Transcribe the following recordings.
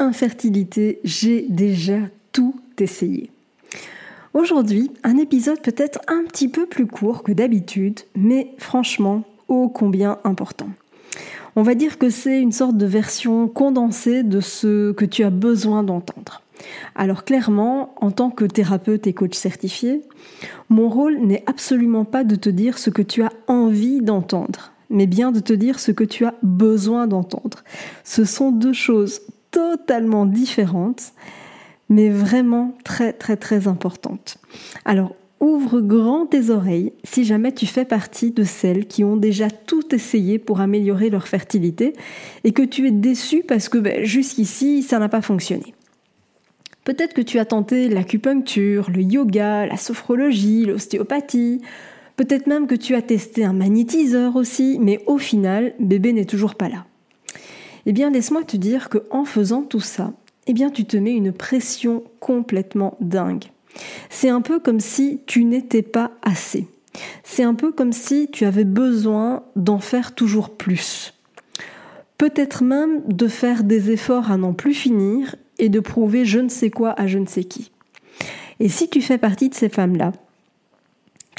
Infertilité, j'ai déjà tout essayé. Aujourd'hui, un épisode peut-être un petit peu plus court que d'habitude, mais franchement, ô combien important. On va dire que c'est une sorte de version condensée de ce que tu as besoin d'entendre. Alors clairement, en tant que thérapeute et coach certifié, mon rôle n'est absolument pas de te dire ce que tu as envie d'entendre, mais bien de te dire ce que tu as besoin d'entendre. Ce sont deux choses totalement différentes, mais vraiment très très très importantes. Alors, ouvre grand tes oreilles si jamais tu fais partie de celles qui ont déjà tout essayé pour améliorer leur fertilité et que tu es déçu parce que ben, jusqu'ici, ça n'a pas fonctionné. Peut-être que tu as tenté l'acupuncture, le yoga, la sophrologie, l'ostéopathie, peut-être même que tu as testé un magnétiseur aussi, mais au final, bébé n'est toujours pas là. Eh bien, laisse-moi te dire que en faisant tout ça, eh bien, tu te mets une pression complètement dingue. C'est un peu comme si tu n'étais pas assez. C'est un peu comme si tu avais besoin d'en faire toujours plus. Peut-être même de faire des efforts à n'en plus finir et de prouver je ne sais quoi à je ne sais qui. Et si tu fais partie de ces femmes-là,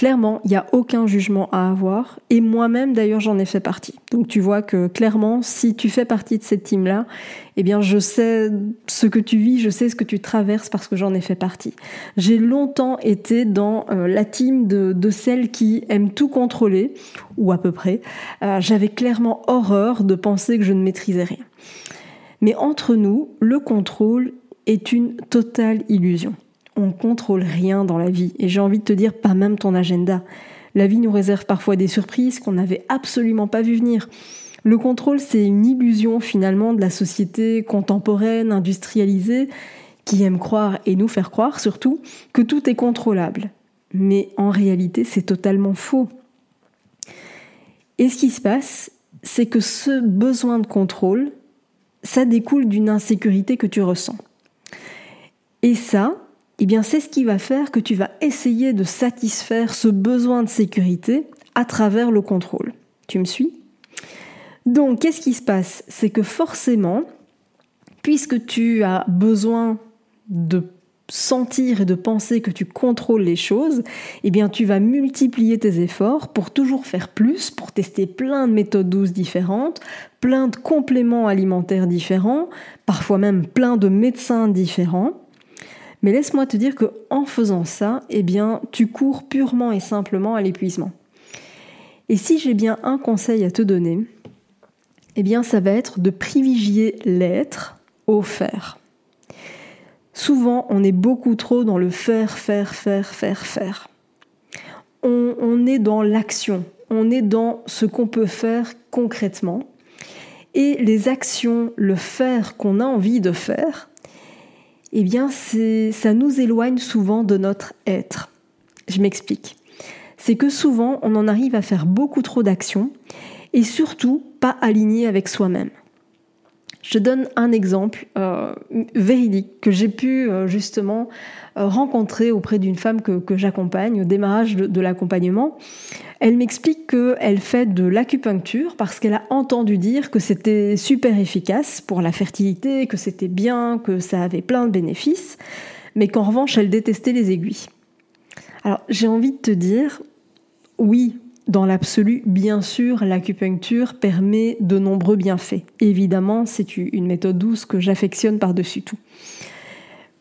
Clairement, il n'y a aucun jugement à avoir. Et moi-même, d'ailleurs, j'en ai fait partie. Donc tu vois que clairement, si tu fais partie de cette team-là, eh bien, je sais ce que tu vis, je sais ce que tu traverses parce que j'en ai fait partie. J'ai longtemps été dans euh, la team de, celles qui aiment tout contrôler, ou à peu près. Euh, j'avais clairement horreur de penser que je ne maîtrisais rien. Mais entre nous, le contrôle est une totale illusion on contrôle rien dans la vie. Et j'ai envie de te dire, pas même ton agenda. La vie nous réserve parfois des surprises qu'on n'avait absolument pas vu venir. Le contrôle, c'est une illusion finalement de la société contemporaine, industrialisée, qui aime croire, et nous faire croire surtout, que tout est contrôlable. Mais en réalité, c'est totalement faux. Et ce qui se passe, c'est que ce besoin de contrôle, ça découle d'une insécurité que tu ressens. Et ça, eh bien c'est ce qui va faire que tu vas essayer de satisfaire ce besoin de sécurité à travers le contrôle. Tu me suis? Donc qu'est-ce qui se passe? C'est que forcément, puisque tu as besoin de sentir et de penser que tu contrôles les choses, eh tu vas multiplier tes efforts pour toujours faire plus, pour tester plein de méthodes douces différentes, plein de compléments alimentaires différents, parfois même plein de médecins différents. Mais laisse-moi te dire que en faisant ça, eh bien, tu cours purement et simplement à l'épuisement. Et si j'ai bien un conseil à te donner, eh bien, ça va être de privilégier l'être au faire. Souvent, on est beaucoup trop dans le faire, faire, faire, faire, faire. On, on est dans l'action, on est dans ce qu'on peut faire concrètement. Et les actions, le faire qu'on a envie de faire, eh bien, ça nous éloigne souvent de notre être. Je m'explique. C'est que souvent, on en arrive à faire beaucoup trop d'actions et surtout pas aligné avec soi-même. Je donne un exemple euh, véridique que j'ai pu euh, justement euh, rencontrer auprès d'une femme que, j'accompagne au démarrage de, l'accompagnement. Elle m'explique qu'elle fait de l'acupuncture parce qu'elle a entendu dire que c'était super efficace pour la fertilité, que c'était bien, que ça avait plein de bénéfices, mais qu'en revanche, elle détestait les aiguilles. Alors j'ai envie de te dire, oui, dans l'absolu, bien sûr, l'acupuncture permet de nombreux bienfaits. Évidemment, c'est une méthode douce que j'affectionne par-dessus tout.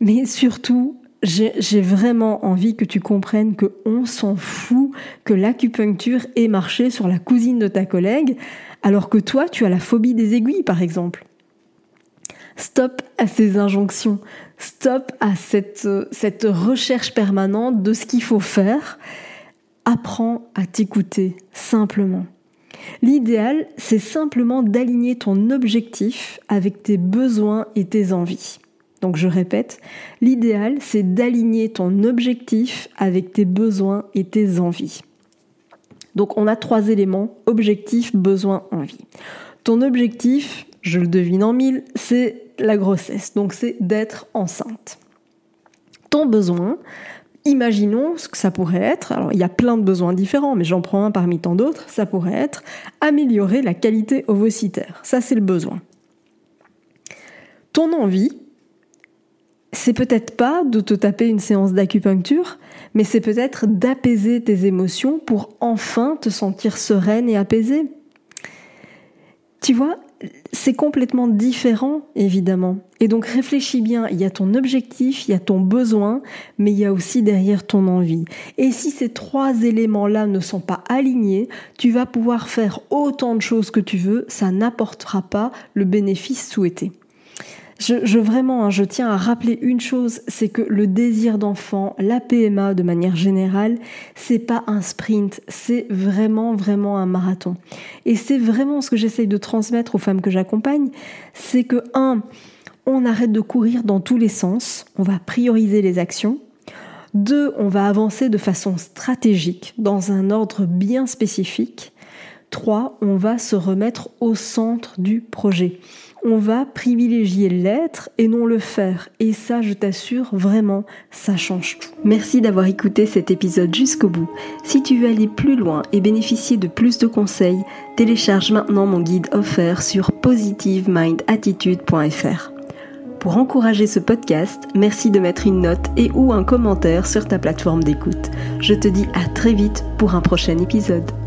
Mais surtout, j'ai vraiment envie que tu comprennes que on s'en fout que l'acupuncture ait marché sur la cousine de ta collègue, alors que toi, tu as la phobie des aiguilles, par exemple. Stop à ces injonctions, stop à cette, cette recherche permanente de ce qu'il faut faire. Apprends à t'écouter simplement. L'idéal, c'est simplement d'aligner ton objectif avec tes besoins et tes envies. Donc je répète, l'idéal, c'est d'aligner ton objectif avec tes besoins et tes envies. Donc on a trois éléments, objectif, besoin, envie. Ton objectif, je le devine en mille, c'est la grossesse, donc c'est d'être enceinte. Ton besoin, imaginons ce que ça pourrait être, alors il y a plein de besoins différents, mais j'en prends un parmi tant d'autres, ça pourrait être améliorer la qualité ovocytaire. Ça c'est le besoin. Ton envie, c'est peut-être pas de te taper une séance d'acupuncture, mais c'est peut-être d'apaiser tes émotions pour enfin te sentir sereine et apaisée. Tu vois, c'est complètement différent, évidemment. Et donc réfléchis bien, il y a ton objectif, il y a ton besoin, mais il y a aussi derrière ton envie. Et si ces trois éléments-là ne sont pas alignés, tu vas pouvoir faire autant de choses que tu veux, ça n'apportera pas le bénéfice souhaité. Je, vraiment, hein, je tiens à rappeler une chose, c'est que le désir d'enfant, la PMA de manière générale, c'est pas un sprint, c'est vraiment, vraiment un marathon. Et c'est vraiment ce que j'essaye de transmettre aux femmes que j'accompagne, c'est que, un, on arrête de courir dans tous les sens, on va prioriser les actions. Deux, on va avancer de façon stratégique, dans un ordre bien spécifique. Trois, on va se remettre au centre du projet on va privilégier l'être et non le faire. Et ça, je t'assure, vraiment, ça change tout. Merci d'avoir écouté cet épisode jusqu'au bout. Si tu veux aller plus loin et bénéficier de plus de conseils, télécharge maintenant mon guide offert sur positivemindattitude.fr. Pour encourager ce podcast, merci de mettre une note et ou un commentaire sur ta plateforme d'écoute. Je te dis à très vite pour un prochain épisode.